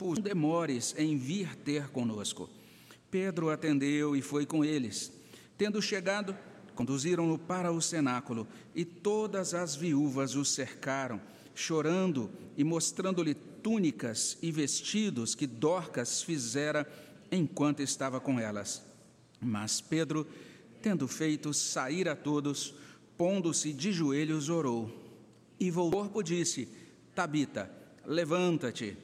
não demores em vir ter conosco. Pedro atendeu e foi com eles. Tendo chegado, conduziram-no para o cenáculo, e todas as viúvas o cercaram, chorando e mostrando-lhe túnicas e vestidos que Dorcas fizera enquanto estava com elas. Mas Pedro, tendo feito sair a todos, pondo-se de joelhos, orou. E voltou, disse: Tabita, levanta-te.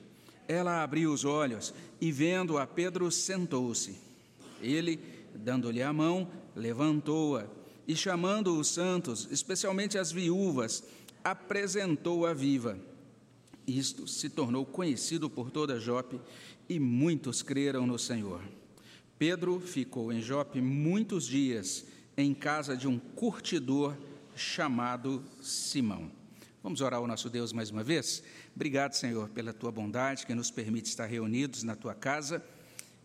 Ela abriu os olhos e, vendo a Pedro, sentou-se. Ele, dando-lhe a mão, levantou-a e, chamando os santos, especialmente as viúvas, apresentou-a viva. Isto se tornou conhecido por toda Jope e muitos creram no Senhor. Pedro ficou em Jope muitos dias, em casa de um curtidor chamado Simão. Vamos orar ao nosso Deus mais uma vez? Obrigado, Senhor, pela tua bondade que nos permite estar reunidos na tua casa.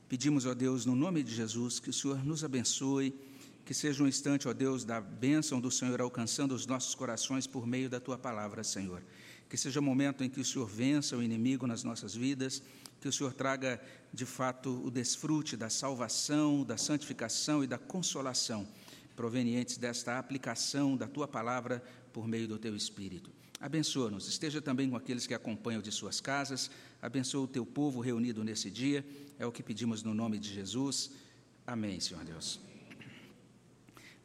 Pedimos, ó Deus, no nome de Jesus, que o Senhor nos abençoe, que seja um instante, ó Deus, da bênção do Senhor alcançando os nossos corações por meio da tua palavra, Senhor. Que seja o um momento em que o Senhor vença o inimigo nas nossas vidas, que o Senhor traga de fato o desfrute da salvação, da santificação e da consolação provenientes desta aplicação da tua palavra por meio do teu Espírito. Abençoa-nos, esteja também com aqueles que acompanham de suas casas, abençoa o teu povo reunido nesse dia, é o que pedimos no nome de Jesus. Amém, Senhor Deus.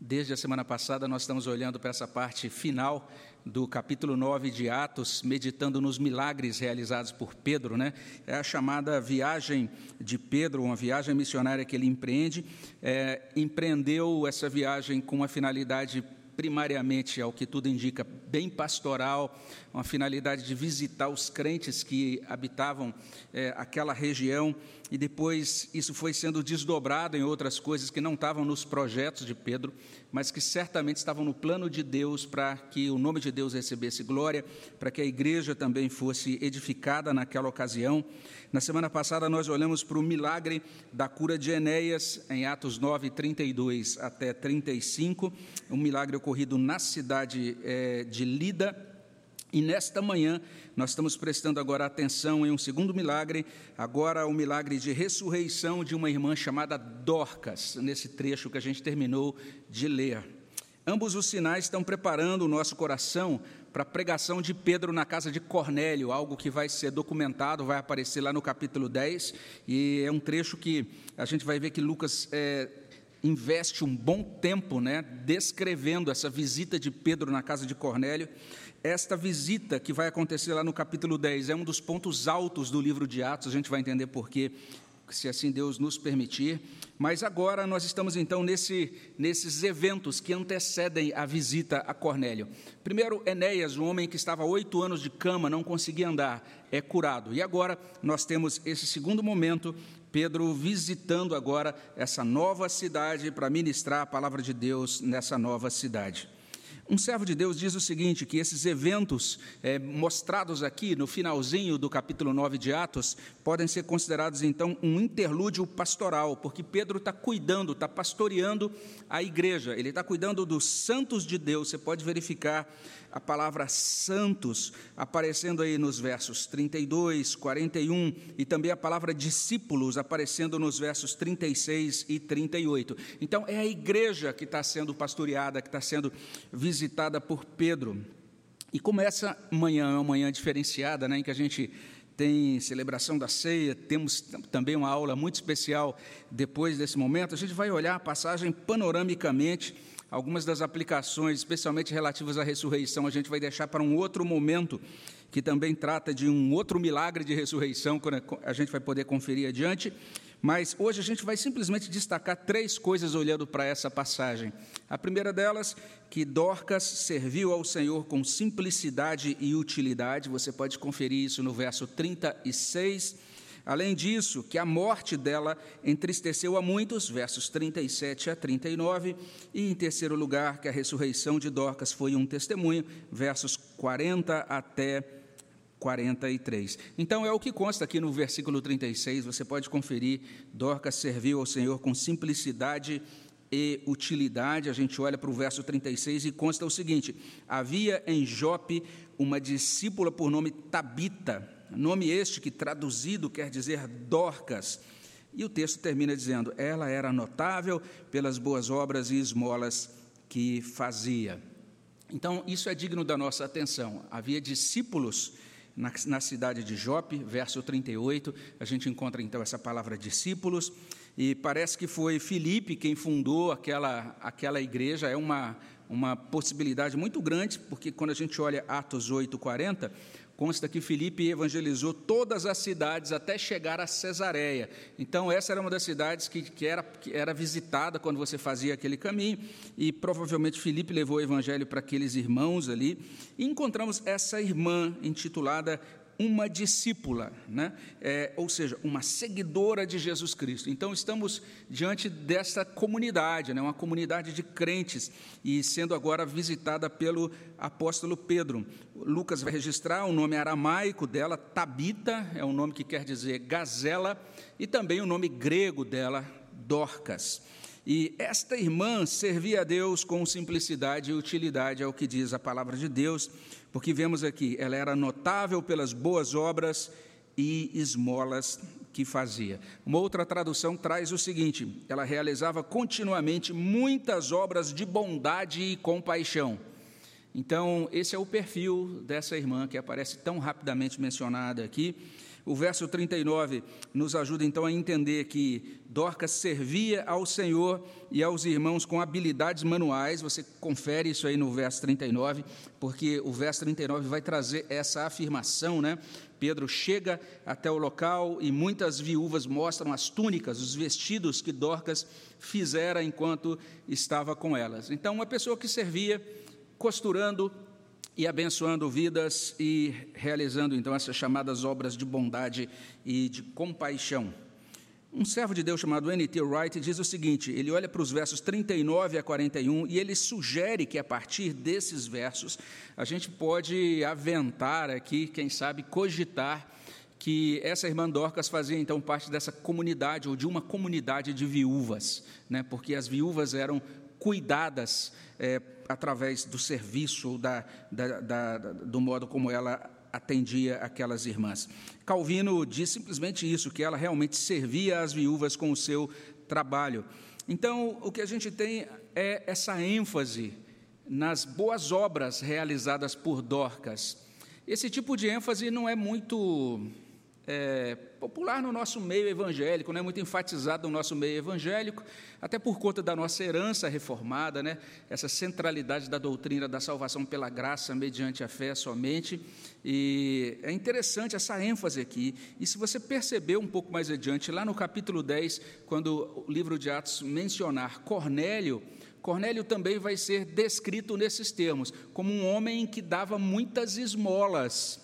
Desde a semana passada, nós estamos olhando para essa parte final do capítulo 9 de Atos, meditando nos milagres realizados por Pedro, né? É a chamada viagem de Pedro, uma viagem missionária que ele empreende. É, empreendeu essa viagem com uma finalidade primariamente, ao que tudo indica, bem pastoral, uma finalidade de visitar os crentes que habitavam é, aquela região, e depois isso foi sendo desdobrado em outras coisas que não estavam nos projetos de Pedro, mas que certamente estavam no plano de Deus para que o nome de Deus recebesse glória, para que a igreja também fosse edificada naquela ocasião. Na semana passada, nós olhamos para o milagre da cura de Enéas, em Atos 9, 32 até 35, um milagre ocorrido na cidade é, de Lida. E nesta manhã, nós estamos prestando agora atenção em um segundo milagre, agora o milagre de ressurreição de uma irmã chamada Dorcas, nesse trecho que a gente terminou de ler. Ambos os sinais estão preparando o nosso coração para a pregação de Pedro na casa de Cornélio, algo que vai ser documentado, vai aparecer lá no capítulo 10, e é um trecho que a gente vai ver que Lucas é, investe um bom tempo né, descrevendo essa visita de Pedro na casa de Cornélio. Esta visita que vai acontecer lá no capítulo 10 é um dos pontos altos do livro de Atos, a gente vai entender por quê se assim Deus nos permitir. Mas agora nós estamos então nesse, nesses eventos que antecedem a visita a Cornélio. Primeiro, Enéas, um homem que estava oito anos de cama, não conseguia andar, é curado. E agora nós temos esse segundo momento, Pedro visitando agora essa nova cidade para ministrar a palavra de Deus nessa nova cidade. Um servo de Deus diz o seguinte: que esses eventos é, mostrados aqui no finalzinho do capítulo 9 de Atos podem ser considerados então um interlúdio pastoral, porque Pedro está cuidando, está pastoreando a igreja, ele está cuidando dos santos de Deus. Você pode verificar a palavra santos aparecendo aí nos versos 32, 41 e também a palavra discípulos aparecendo nos versos 36 e 38. Então, é a igreja que está sendo pastoreada, que está sendo visitada por Pedro. E como essa manhã é uma manhã diferenciada, né, em que a gente tem celebração da ceia, temos também uma aula muito especial depois desse momento, a gente vai olhar a passagem panoramicamente Algumas das aplicações, especialmente relativas à ressurreição, a gente vai deixar para um outro momento, que também trata de um outro milagre de ressurreição, quando a gente vai poder conferir adiante. Mas hoje a gente vai simplesmente destacar três coisas olhando para essa passagem. A primeira delas, que Dorcas serviu ao Senhor com simplicidade e utilidade, você pode conferir isso no verso 36 Além disso, que a morte dela entristeceu a muitos, versos 37 a 39, e em terceiro lugar, que a ressurreição de Dorcas foi um testemunho, versos 40 até 43. Então é o que consta aqui no versículo 36, você pode conferir, Dorcas serviu ao Senhor com simplicidade e utilidade. A gente olha para o verso 36 e consta o seguinte: havia em Jope uma discípula por nome Tabita, Nome este que traduzido quer dizer Dorcas. E o texto termina dizendo: ela era notável pelas boas obras e esmolas que fazia. Então, isso é digno da nossa atenção. Havia discípulos na, na, cidade de Jope, verso 38, a gente encontra então essa palavra discípulos, e parece que foi Filipe quem fundou aquela, aquela igreja, é uma, uma possibilidade muito grande, porque quando a gente olha Atos 8, 40, Consta que Filipe evangelizou todas as cidades até chegar a Cesareia. Então, essa era uma das cidades que, que, era, que era visitada quando você fazia aquele caminho, e provavelmente Filipe levou o evangelho para aqueles irmãos ali. E encontramos essa irmã intitulada uma discípula, né? É, ou seja, uma seguidora de Jesus Cristo. Então, estamos diante dessa comunidade, né? uma comunidade de crentes, e sendo agora visitada pelo apóstolo Pedro. Lucas vai registrar o nome aramaico dela, Tabita, é um nome que quer dizer gazela, e também o nome grego dela, Dorcas. E esta irmã servia a Deus com simplicidade e utilidade, é o que diz a palavra de Deus, porque vemos aqui, ela era notável pelas boas obras e esmolas que fazia. Uma outra tradução traz o seguinte: ela realizava continuamente muitas obras de bondade e compaixão. Então, esse é o perfil dessa irmã que aparece tão rapidamente mencionada aqui. O verso 39 nos ajuda então a entender que Dorcas servia ao Senhor e aos irmãos com habilidades manuais. Você confere isso aí no verso 39, porque o verso 39 vai trazer essa afirmação, né? Pedro chega até o local e muitas viúvas mostram as túnicas, os vestidos que Dorcas fizera enquanto estava com elas. Então, uma pessoa que servia costurando e abençoando vidas e realizando então essas chamadas obras de bondade e de compaixão. Um servo de Deus chamado N.T. Wright diz o seguinte: ele olha para os versos 39 a 41 e ele sugere que a partir desses versos a gente pode aventar aqui, quem sabe, cogitar que essa irmã Dorcas fazia então parte dessa comunidade ou de uma comunidade de viúvas, né? porque as viúvas eram cuidadas é, através do serviço, da, da, da, do modo como ela atendia aquelas irmãs. Calvino diz simplesmente isso, que ela realmente servia as viúvas com o seu trabalho. Então, o que a gente tem é essa ênfase nas boas obras realizadas por Dorcas. Esse tipo de ênfase não é muito é, popular no nosso meio evangélico, não é muito enfatizado no nosso meio evangélico, até por conta da nossa herança reformada, né? essa centralidade da doutrina da salvação pela graça mediante a fé somente. E é interessante essa ênfase aqui. E se você perceber um pouco mais adiante, lá no capítulo 10, quando o livro de Atos mencionar Cornélio, Cornélio também vai ser descrito nesses termos, como um homem que dava muitas esmolas.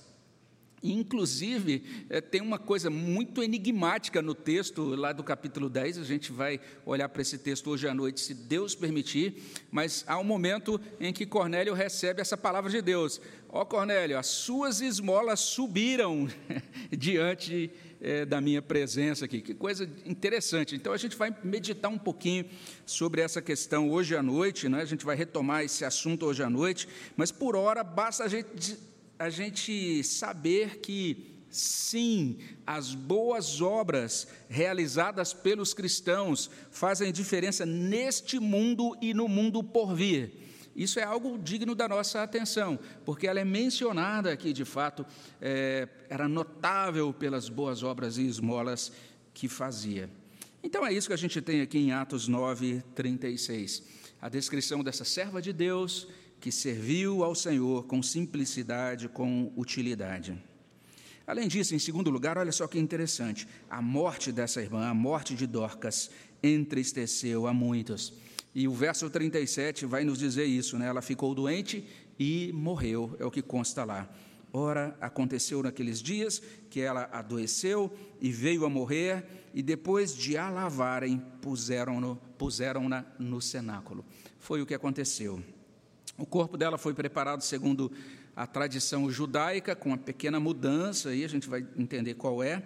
Inclusive, é, tem uma coisa muito enigmática no texto, lá do capítulo 10, a gente vai olhar para esse texto hoje à noite, se Deus permitir, mas há um momento em que Cornélio recebe essa palavra de Deus: Ó oh, Cornélio, as suas esmolas subiram diante é, da minha presença aqui. Que coisa interessante. Então, a gente vai meditar um pouquinho sobre essa questão hoje à noite, né? a gente vai retomar esse assunto hoje à noite, mas por hora basta a gente a gente saber que, sim, as boas obras realizadas pelos cristãos fazem diferença neste mundo e no mundo por vir. Isso é algo digno da nossa atenção, porque ela é mencionada aqui, de fato, é, era notável pelas boas obras e esmolas que fazia. Então é isso que a gente tem aqui em Atos 9, 36. A descrição dessa serva de Deus que serviu ao Senhor com simplicidade, com utilidade. Além disso, em segundo lugar, olha só que interessante: a morte dessa irmã, a morte de Dorcas, entristeceu a muitos. E o verso 37 vai nos dizer isso, né? Ela ficou doente e morreu, é o que consta lá. Ora, aconteceu naqueles dias que ela adoeceu e veio a morrer, e depois de a lavarem, puseram-na puseram no cenáculo. Foi o que aconteceu. O corpo dela foi preparado segundo a tradição judaica, com uma pequena mudança, aí a gente vai entender qual é.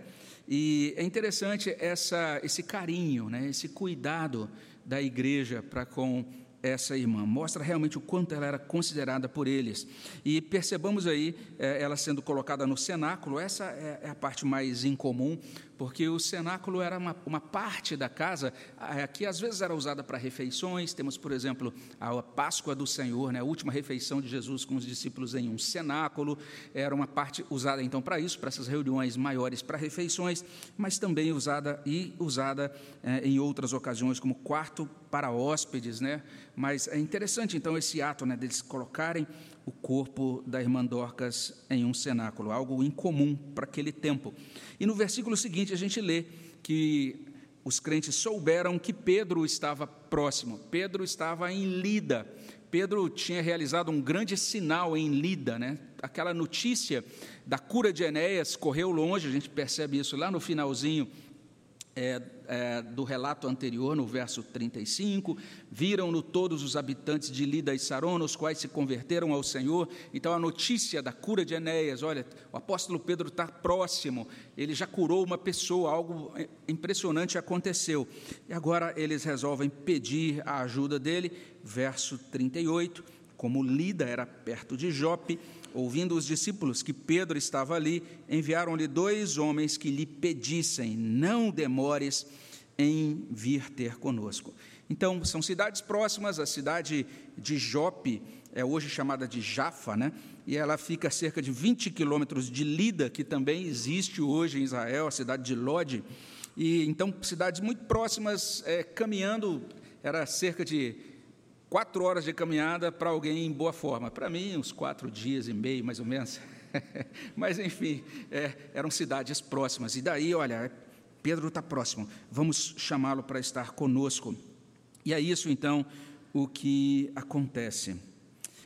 E é interessante essa, esse carinho, né, esse cuidado da igreja para com essa irmã. Mostra realmente o quanto ela era considerada por eles. E percebamos aí é, ela sendo colocada no cenáculo, essa é, é a parte mais incomum, porque o cenáculo era uma, uma parte da casa que às vezes era usada para refeições. Temos, por exemplo, a Páscoa do Senhor, né, a última refeição de Jesus com os discípulos em um cenáculo. Era uma parte usada então para isso, para essas reuniões maiores, para refeições, mas também usada e usada é, em outras ocasiões como quarto para hóspedes, né? Mas é interessante, então, esse ato né, deles colocarem o corpo da irmã Dorcas em um cenáculo, algo incomum para aquele tempo. E no versículo seguinte a gente lê que os crentes souberam que Pedro estava próximo, Pedro estava em Lida. Pedro tinha realizado um grande sinal em Lida, né? Aquela notícia da cura de Enéas correu longe, a gente percebe isso lá no finalzinho é, é, do relato anterior, no verso 35, viram-no todos os habitantes de Lida e Saron, os quais se converteram ao Senhor. Então, a notícia da cura de Enéas, olha, o apóstolo Pedro está próximo, ele já curou uma pessoa, algo impressionante aconteceu. E agora eles resolvem pedir a ajuda dele, verso 38, como Lida era perto de Jope, ouvindo os discípulos que Pedro estava ali, enviaram-lhe dois homens que lhe pedissem: Não demores em vir ter conosco. Então, são cidades próximas, a cidade de Jope é hoje chamada de Jafa, né? e ela fica a cerca de 20 quilômetros de Lida, que também existe hoje em Israel, a cidade de Lode. E então, cidades muito próximas, é, caminhando, era cerca de quatro horas de caminhada para alguém em boa forma. Para mim, uns quatro dias e meio, mais ou menos. Mas, enfim, é, eram cidades próximas. E daí, olha, Pedro está próximo, vamos chamá-lo para estar conosco. E é isso, então, o que acontece.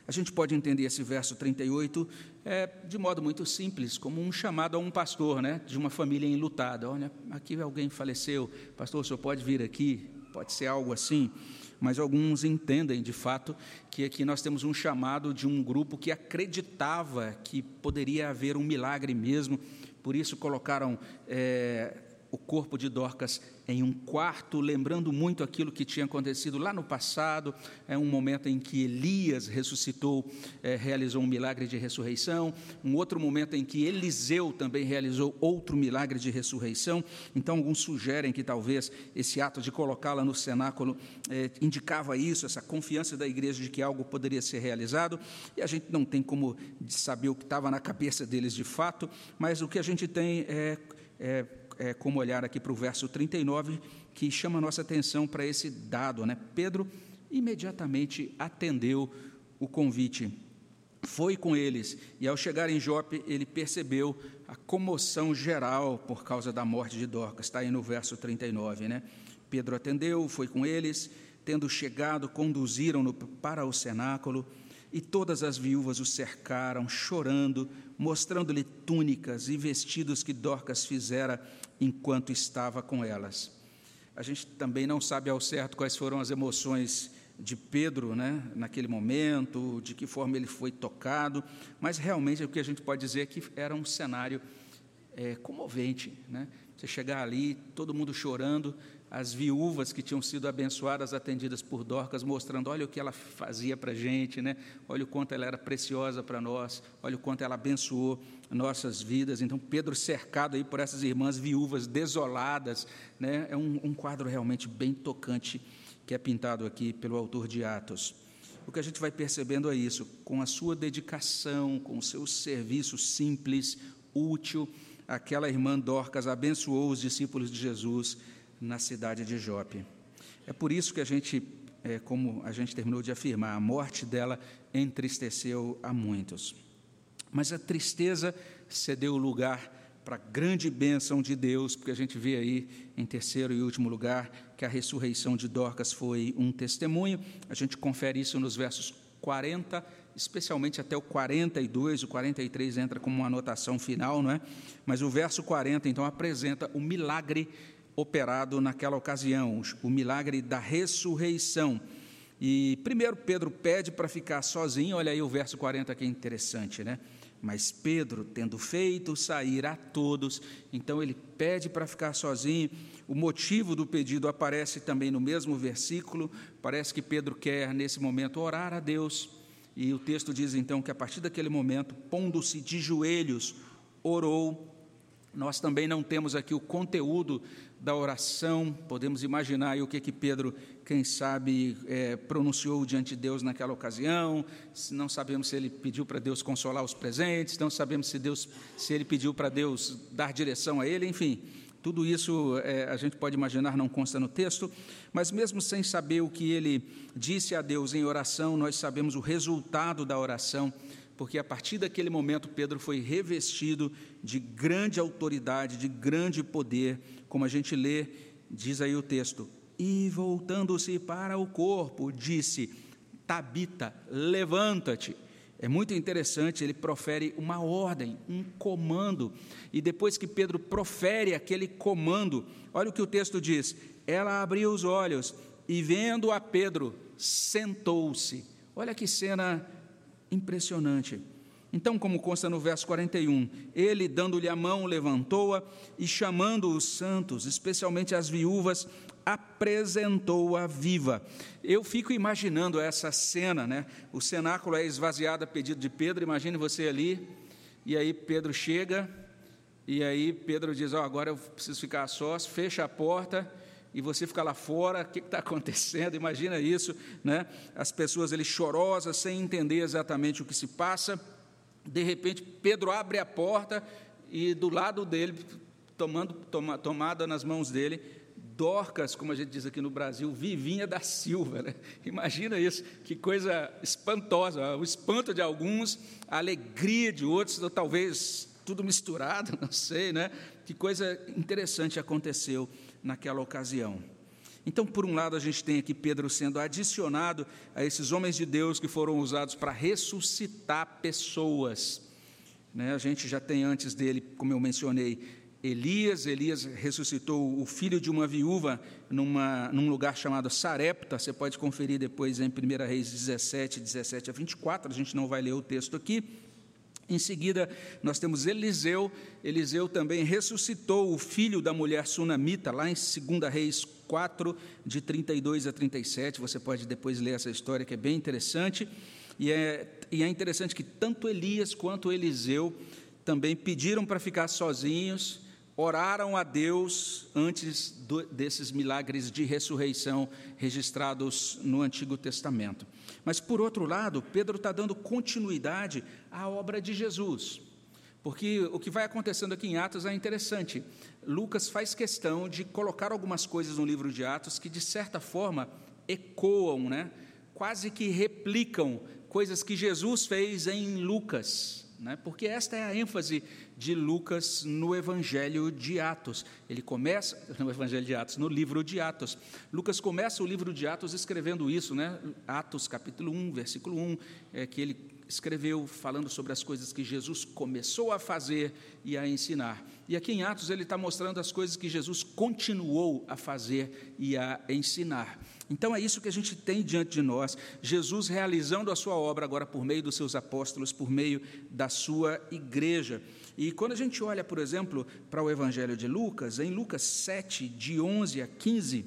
A gente pode entender esse verso 38 é, de modo muito simples, como um chamado a um pastor, né, de uma família enlutada. Olha, aqui alguém faleceu, pastor, o senhor pode vir aqui? Pode ser algo assim mas alguns entendem de fato que aqui nós temos um chamado de um grupo que acreditava que poderia haver um milagre mesmo, por isso colocaram é, o corpo de Dorcas em um quarto, lembrando muito aquilo que tinha acontecido lá no passado, é um momento em que Elias ressuscitou, é, realizou um milagre de ressurreição, um outro momento em que Eliseu também realizou outro milagre de ressurreição. Então, alguns sugerem que talvez esse ato de colocá-la no cenáculo é, indicava isso, essa confiança da igreja de que algo poderia ser realizado, e a gente não tem como saber o que estava na cabeça deles de fato, mas o que a gente tem é, é é, como olhar aqui para o verso 39, que chama a nossa atenção para esse dado. Né? Pedro imediatamente atendeu o convite, foi com eles, e ao chegar em Jope, ele percebeu a comoção geral por causa da morte de Dorcas, está aí no verso 39. Né? Pedro atendeu, foi com eles, tendo chegado, conduziram-no para o cenáculo, e todas as viúvas o cercaram, chorando, mostrando-lhe túnicas e vestidos que Dorcas fizera enquanto estava com elas. A gente também não sabe ao certo quais foram as emoções de Pedro, né, naquele momento, de que forma ele foi tocado, mas realmente o que a gente pode dizer é que era um cenário é, comovente, né? Você chegar ali, todo mundo chorando, as viúvas que tinham sido abençoadas, atendidas por Dorcas, mostrando: olha o que ela fazia para a gente, né? olha o quanto ela era preciosa para nós, olha o quanto ela abençoou nossas vidas. Então, Pedro cercado aí por essas irmãs viúvas desoladas, né? é um, um quadro realmente bem tocante que é pintado aqui pelo autor de Atos. O que a gente vai percebendo é isso, com a sua dedicação, com o seu serviço simples, útil, aquela irmã Dorcas abençoou os discípulos de Jesus na cidade de Jope. É por isso que a gente, é, como a gente terminou de afirmar, a morte dela entristeceu a muitos. Mas a tristeza cedeu lugar para a grande bênção de Deus, porque a gente vê aí, em terceiro e último lugar, que a ressurreição de Dorcas foi um testemunho. A gente confere isso nos versos 40, especialmente até o 42, o 43 entra como uma anotação final, não é? Mas o verso 40, então, apresenta o milagre operado naquela ocasião, o milagre da ressurreição. E primeiro Pedro pede para ficar sozinho, olha aí o verso 40 que é interessante, né? Mas Pedro, tendo feito sair a todos, então ele pede para ficar sozinho. O motivo do pedido aparece também no mesmo versículo. Parece que Pedro quer, nesse momento, orar a Deus. E o texto diz então que a partir daquele momento, pondo-se de joelhos, orou. Nós também não temos aqui o conteúdo da oração, podemos imaginar o que, que Pedro, quem sabe, é, pronunciou diante de Deus naquela ocasião, não sabemos se ele pediu para Deus consolar os presentes, não sabemos se, Deus, se ele pediu para Deus dar direção a ele, enfim, tudo isso é, a gente pode imaginar, não consta no texto, mas mesmo sem saber o que ele disse a Deus em oração, nós sabemos o resultado da oração, porque a partir daquele momento Pedro foi revestido de grande autoridade, de grande poder, como a gente lê, diz aí o texto, e voltando-se para o corpo, disse: Tabita, levanta-te. É muito interessante, ele profere uma ordem, um comando, e depois que Pedro profere aquele comando, olha o que o texto diz: ela abriu os olhos e, vendo a Pedro, sentou-se. Olha que cena impressionante. Então, como consta no verso 41, ele, dando-lhe a mão, levantou-a e, chamando os santos, especialmente as viúvas, apresentou-a viva. Eu fico imaginando essa cena, né? O cenáculo é esvaziado a pedido de Pedro, imagine você ali, e aí Pedro chega, e aí Pedro diz: oh, agora eu preciso ficar a sós, fecha a porta, e você fica lá fora, o que está acontecendo? Imagina isso, né? As pessoas ali chorosas, sem entender exatamente o que se passa. De repente, Pedro abre a porta e do lado dele, tomando toma, tomada nas mãos dele, Dorcas, como a gente diz aqui no Brasil, Vivinha da Silva. Né? Imagina isso, que coisa espantosa. O espanto de alguns, a alegria de outros, talvez tudo misturado, não sei, né? Que coisa interessante aconteceu naquela ocasião. Então, por um lado, a gente tem aqui Pedro sendo adicionado a esses homens de Deus que foram usados para ressuscitar pessoas. Né? A gente já tem antes dele, como eu mencionei, Elias. Elias ressuscitou o filho de uma viúva numa, num lugar chamado Sarepta. Você pode conferir depois em 1 Reis 17, 17 a 24. A gente não vai ler o texto aqui. Em seguida, nós temos Eliseu. Eliseu também ressuscitou o filho da mulher sunamita, lá em 2 Reis 4, de 32 a 37. Você pode depois ler essa história, que é bem interessante. E é, e é interessante que tanto Elias quanto Eliseu também pediram para ficar sozinhos, oraram a Deus antes do, desses milagres de ressurreição registrados no Antigo Testamento. Mas, por outro lado, Pedro está dando continuidade à obra de Jesus. Porque o que vai acontecendo aqui em Atos é interessante. Lucas faz questão de colocar algumas coisas no livro de Atos que, de certa forma, ecoam, né? quase que replicam coisas que Jesus fez em Lucas né? porque esta é a ênfase de Lucas no Evangelho de Atos. Ele começa, no Evangelho de Atos, no livro de Atos. Lucas começa o livro de Atos escrevendo isso, né? Atos capítulo 1, versículo 1, é, que ele escreveu falando sobre as coisas que Jesus começou a fazer e a ensinar. E aqui em Atos ele está mostrando as coisas que Jesus continuou a fazer e a ensinar. Então é isso que a gente tem diante de nós, Jesus realizando a sua obra agora por meio dos seus apóstolos, por meio da sua igreja. E quando a gente olha, por exemplo, para o Evangelho de Lucas, em Lucas 7, de 11 a 15,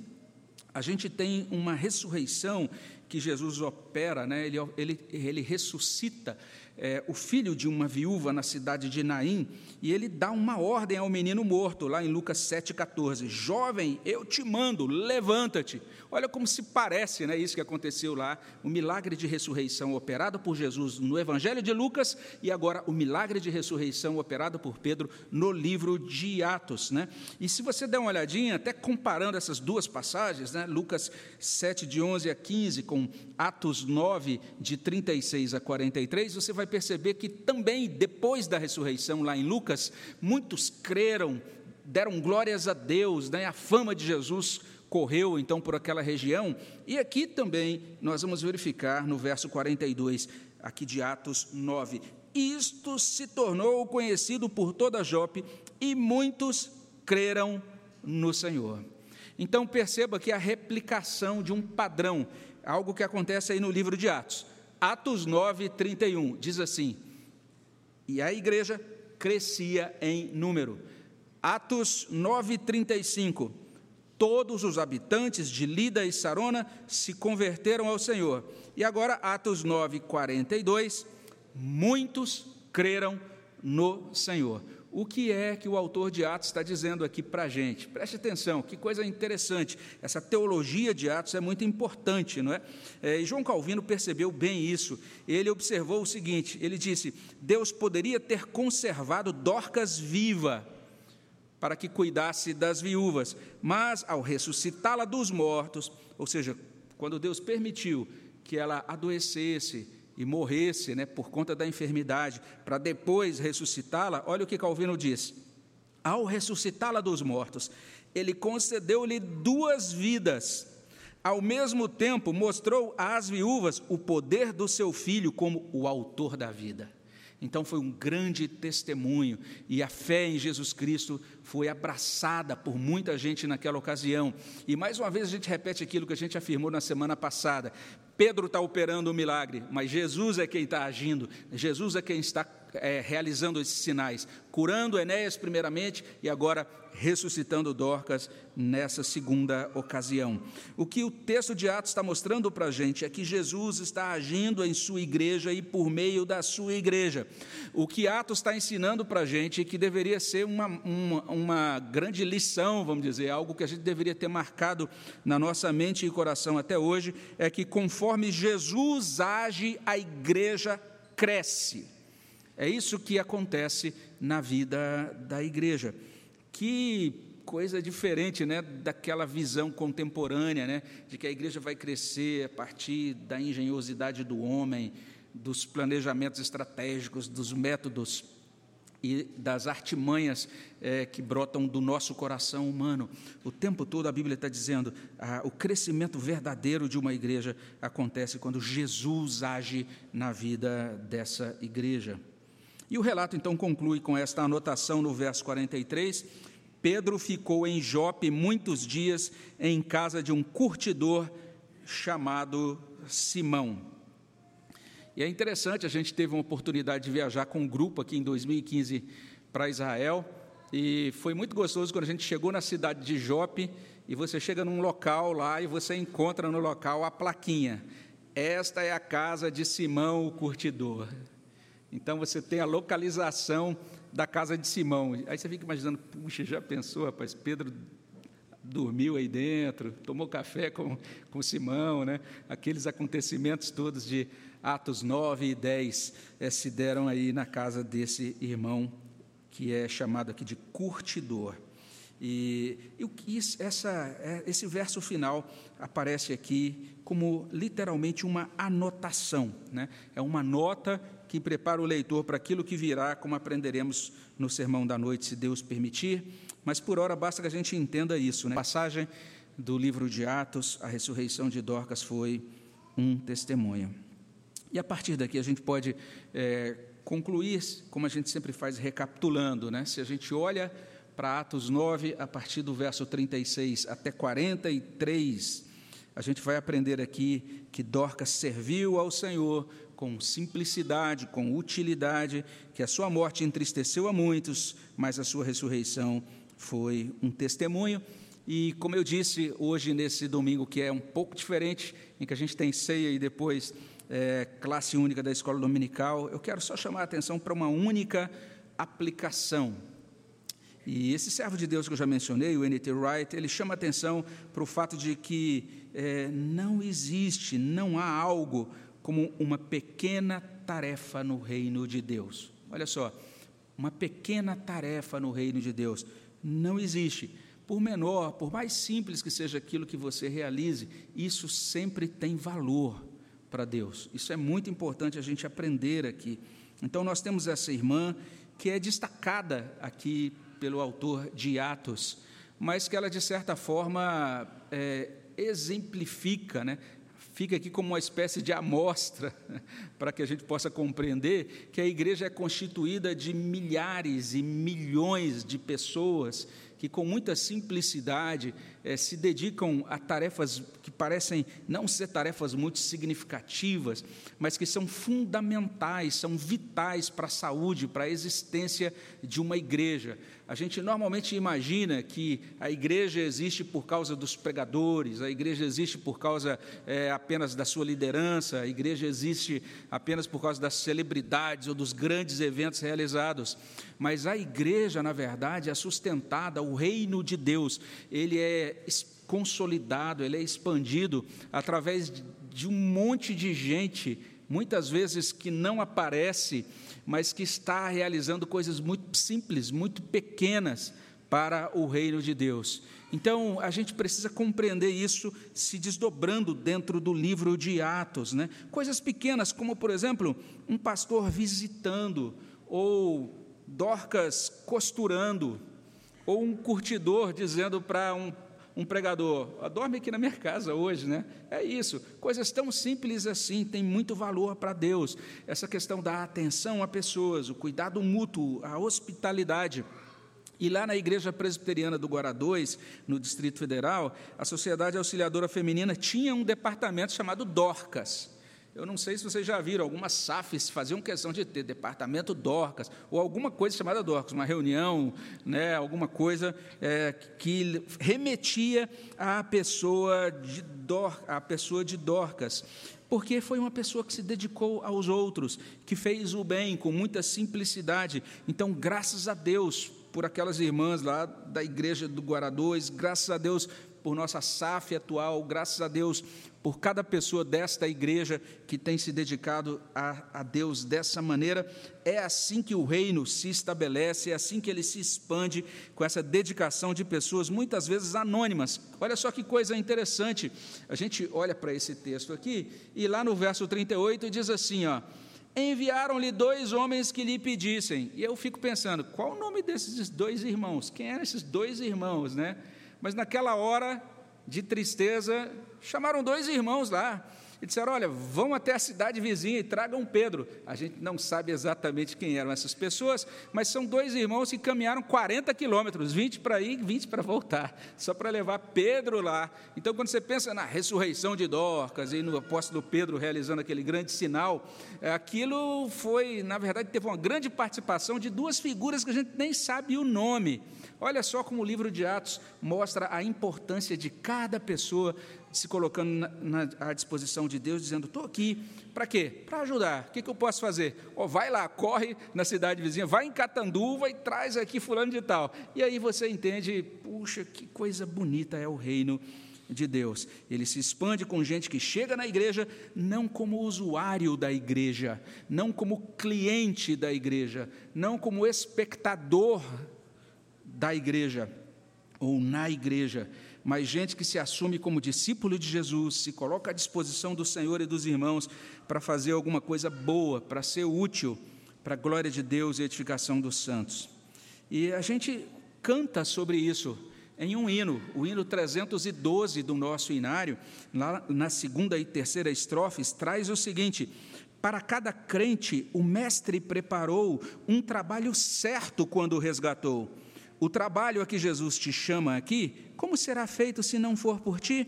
a gente tem uma ressurreição que Jesus opera, né? ele, ele, ele ressuscita é, o filho de uma viúva na cidade de Naim, e ele dá uma ordem ao menino morto, lá em Lucas 7,14: Jovem, eu te mando, levanta-te. Olha como se parece né, isso que aconteceu lá, o milagre de ressurreição operado por Jesus no Evangelho de Lucas, e agora o milagre de ressurreição operado por Pedro no livro de Atos. Né? E se você der uma olhadinha, até comparando essas duas passagens, né, Lucas 7, de 11 a 15, com Atos 9, de 36 a 43, você vai perceber que também depois da ressurreição, lá em Lucas, muitos creram, deram glórias a Deus, né? a fama de Jesus correu então por aquela região. E aqui também nós vamos verificar no verso 42, aqui de Atos 9. Isto se tornou conhecido por toda Jope e muitos creram no Senhor. Então perceba que a replicação de um padrão, algo que acontece aí no livro de Atos. Atos 9, 31, diz assim: E a igreja crescia em número. Atos 9:35. Todos os habitantes de Lida e Sarona se converteram ao Senhor. E agora Atos 9:42, muitos creram no Senhor. O que é que o autor de Atos está dizendo aqui para a gente? Preste atenção, que coisa interessante. Essa teologia de Atos é muito importante, não é? é? E João Calvino percebeu bem isso. Ele observou o seguinte: ele disse, Deus poderia ter conservado Dorcas viva para que cuidasse das viúvas, mas ao ressuscitá-la dos mortos, ou seja, quando Deus permitiu que ela adoecesse, e morresse né, por conta da enfermidade, para depois ressuscitá-la, olha o que Calvino diz: ao ressuscitá-la dos mortos, ele concedeu-lhe duas vidas. Ao mesmo tempo, mostrou às viúvas o poder do seu filho como o autor da vida. Então foi um grande testemunho e a fé em Jesus Cristo foi abraçada por muita gente naquela ocasião. E mais uma vez a gente repete aquilo que a gente afirmou na semana passada: Pedro está operando o milagre, mas Jesus é quem está agindo, Jesus é quem está é, realizando esses sinais, curando Enéas primeiramente e agora ressuscitando Dorcas nessa segunda ocasião. O que o texto de Atos está mostrando para a gente é que Jesus está agindo em sua igreja e por meio da sua igreja. O que Atos está ensinando para a gente, que deveria ser uma, uma, uma grande lição, vamos dizer, algo que a gente deveria ter marcado na nossa mente e coração até hoje, é que conforme Jesus age, a igreja cresce. É isso que acontece na vida da igreja. Que coisa diferente, né, daquela visão contemporânea, né, de que a igreja vai crescer a partir da engenhosidade do homem, dos planejamentos estratégicos, dos métodos e das artimanhas é, que brotam do nosso coração humano. O tempo todo a Bíblia está dizendo ah, o crescimento verdadeiro de uma igreja acontece quando Jesus age na vida dessa igreja. E o relato então conclui com esta anotação no verso 43. Pedro ficou em Jope muitos dias em casa de um curtidor chamado Simão. E é interessante, a gente teve uma oportunidade de viajar com um grupo aqui em 2015 para Israel, e foi muito gostoso quando a gente chegou na cidade de Jope e você chega num local lá e você encontra no local a plaquinha. Esta é a casa de Simão o curtidor. Então você tem a localização da casa de Simão. Aí você fica imaginando, puxa, já pensou, rapaz, Pedro dormiu aí dentro, tomou café com, com Simão, né? Aqueles acontecimentos todos de Atos 9 e 10 é, eh, se deram aí na casa desse irmão que é chamado aqui de curtidor. E, e essa, é, esse verso final aparece aqui como literalmente uma anotação, né? é uma nota que prepara o leitor para aquilo que virá, como aprenderemos no sermão da noite, se Deus permitir. Mas por hora basta que a gente entenda isso. Né? A passagem do livro de Atos, a ressurreição de Dorcas foi um testemunho. E a partir daqui a gente pode é, concluir, como a gente sempre faz, recapitulando. Né? Se a gente olha para Atos 9, a partir do verso 36 até 43, a gente vai aprender aqui que Dorcas serviu ao Senhor com simplicidade, com utilidade, que a sua morte entristeceu a muitos, mas a sua ressurreição foi um testemunho. E como eu disse hoje, nesse domingo, que é um pouco diferente, em que a gente tem ceia e depois é, classe única da escola dominical, eu quero só chamar a atenção para uma única aplicação. E esse servo de Deus que eu já mencionei, o N.T. Wright, ele chama atenção para o fato de que é, não existe, não há algo como uma pequena tarefa no reino de Deus. Olha só, uma pequena tarefa no reino de Deus não existe. Por menor, por mais simples que seja aquilo que você realize, isso sempre tem valor para Deus. Isso é muito importante a gente aprender aqui. Então, nós temos essa irmã que é destacada aqui pelo autor de Atos, mas que ela, de certa forma, é, exemplifica, né, fica aqui como uma espécie de amostra para que a gente possa compreender que a igreja é constituída de milhares e milhões de pessoas que com muita simplicidade é, se dedicam a tarefas que parecem não ser tarefas muito significativas, mas que são fundamentais, são vitais para a saúde, para a existência de uma igreja. A gente normalmente imagina que a igreja existe por causa dos pregadores, a igreja existe por causa é, apenas da sua liderança, a igreja existe apenas por causa das celebridades ou dos grandes eventos realizados. Mas a igreja, na verdade, é sustentada, o reino de Deus, ele é consolidado, ele é expandido através de um monte de gente, muitas vezes que não aparece mas que está realizando coisas muito simples, muito pequenas para o reino de Deus. Então, a gente precisa compreender isso se desdobrando dentro do livro de Atos. Né? Coisas pequenas, como, por exemplo, um pastor visitando, ou Dorcas costurando, ou um curtidor dizendo para um um pregador, dorme aqui na minha casa hoje, né? É isso. Coisas tão simples assim têm muito valor para Deus. Essa questão da atenção a pessoas, o cuidado mútuo, a hospitalidade. E lá na Igreja Presbiteriana do Guará 2, no Distrito Federal, a Sociedade Auxiliadora Feminina tinha um departamento chamado Dorcas. Eu não sei se vocês já viram, algumas SAFs faziam questão de ter departamento Dorcas, ou alguma coisa chamada Dorcas, uma reunião, né, alguma coisa é, que remetia à pessoa, de Dor, à pessoa de Dorcas, porque foi uma pessoa que se dedicou aos outros, que fez o bem com muita simplicidade. Então, graças a Deus por aquelas irmãs lá da igreja do 2, graças a Deus por nossa SAF atual, graças a Deus por cada pessoa desta igreja que tem se dedicado a, a, Deus dessa maneira. É assim que o reino se estabelece, é assim que ele se expande, com essa dedicação de pessoas, muitas vezes anônimas. Olha só que coisa interessante. A gente olha para esse texto aqui, e lá no verso 38 diz assim: ó. Enviaram-lhe dois homens que lhe pedissem. E eu fico pensando, qual o nome desses dois irmãos? Quem eram esses dois irmãos, né? Mas naquela hora de tristeza, chamaram dois irmãos lá e disseram: Olha, vão até a cidade vizinha e tragam Pedro. A gente não sabe exatamente quem eram essas pessoas, mas são dois irmãos que caminharam 40 quilômetros, 20 para ir, 20 para voltar, só para levar Pedro lá. Então, quando você pensa na ressurreição de Dorcas e no apóstolo Pedro realizando aquele grande sinal, é, aquilo foi, na verdade, teve uma grande participação de duas figuras que a gente nem sabe o nome. Olha só como o livro de Atos mostra a importância de cada pessoa se colocando na, na, à disposição de Deus, dizendo: Estou aqui, para quê? Para ajudar. O que, que, eu posso fazer? Oh, vai lá, corre na cidade vizinha, vai em Catanduva e traz aqui fulano de tal. E aí você entende, puxa, que coisa bonita é o reino de Deus. Ele se expande com gente que chega na igreja não como usuário da igreja, não como cliente da igreja, não como espectador da igreja ou na igreja, mas gente que se assume como discípulo de Jesus, se coloca à disposição do Senhor e dos irmãos para fazer alguma coisa boa, para ser útil para a glória de Deus e edificação dos santos. E a gente canta sobre isso em um hino, o hino 312 do nosso inário, lá na segunda e terceira estrofes, traz o seguinte: para cada crente, o Mestre preparou um trabalho certo quando o resgatou o trabalho a que Jesus te chama aqui, como será feito se não for por ti?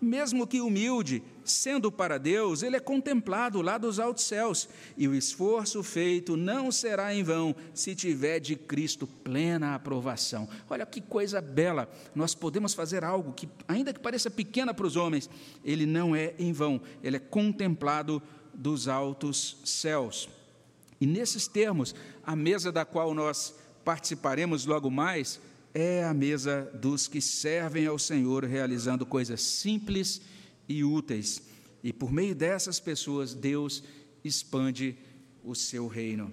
Mesmo que humilde, sendo para Deus, ele é contemplado lá dos altos céus, e o esforço feito não será em vão se tiver de Cristo plena aprovação. Olha que coisa bela! Nós podemos fazer algo que, ainda que pareça pequena para os homens, ele não é em vão, ele é contemplado dos altos céus. E nesses termos, a mesa da qual nós participaremos logo mais é a mesa dos que servem ao Senhor, realizando coisas simples e úteis. E por meio dessas pessoas, Deus expande o seu reino.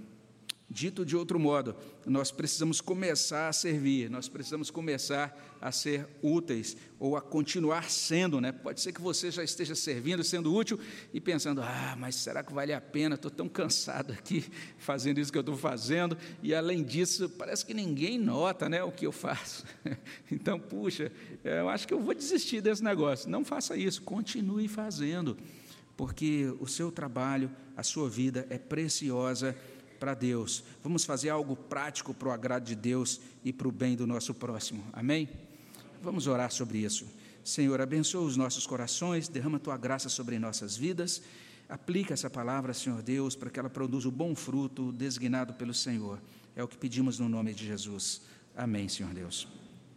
Dito de outro modo, nós precisamos começar a servir, nós precisamos começar a ser úteis ou a continuar sendo, né? Pode ser que você já esteja servindo, sendo útil e pensando: ah, mas será que vale a pena? Estou tão cansado aqui fazendo isso que eu estou fazendo e além disso parece que ninguém nota, né, o que eu faço. Então, puxa, eu acho que eu vou desistir desse negócio. Não faça isso, continue fazendo, porque o seu trabalho, a sua vida é preciosa para Deus. Vamos fazer algo prático para o agrado de Deus e para o bem do nosso próximo. Amém? Vamos orar sobre isso. Senhor, abençoa os nossos corações, derrama tua graça sobre nossas vidas. Aplica essa palavra, Senhor Deus, para que ela produza o bom fruto designado pelo Senhor. É o que pedimos no nome de Jesus. Amém, Senhor Deus.